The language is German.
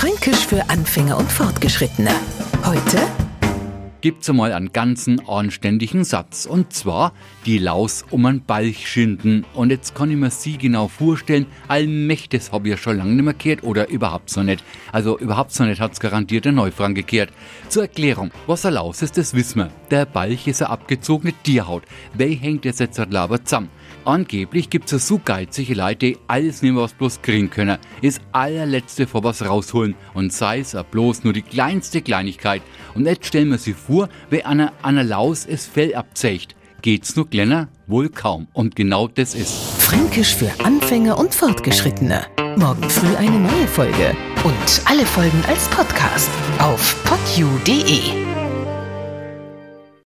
Fränkisch für Anfänger und Fortgeschrittene. Heute gibt's einmal einen ganzen anständigen Satz. Und zwar die Laus um einen Balch schinden. Und jetzt kann ich mir sie genau vorstellen, allmächtig habe ich ja schon lange nicht mehr gehört oder überhaupt so nicht. Also überhaupt so nicht hat's garantiert der Neufrank gekehrt. Zur Erklärung, was ein Laus ist, das wissen wir. Der Balch ist eine abgezogene Tierhaut. Wer hängt jetzt jetzt halt laber zusammen? Angeblich gibt's es so geizige Leute, die alles nehmen, was bloß kriegen können. Ist allerletzte vor was rausholen und sei es bloß nur die kleinste Kleinigkeit. Und jetzt stellen wir sich vor, wer einer einer Laus es Fell abzecht. Geht's nur kleiner? Wohl kaum. Und genau das ist. Fränkisch für Anfänger und Fortgeschrittene. Morgen früh eine neue Folge. Und alle Folgen als Podcast auf podu.de.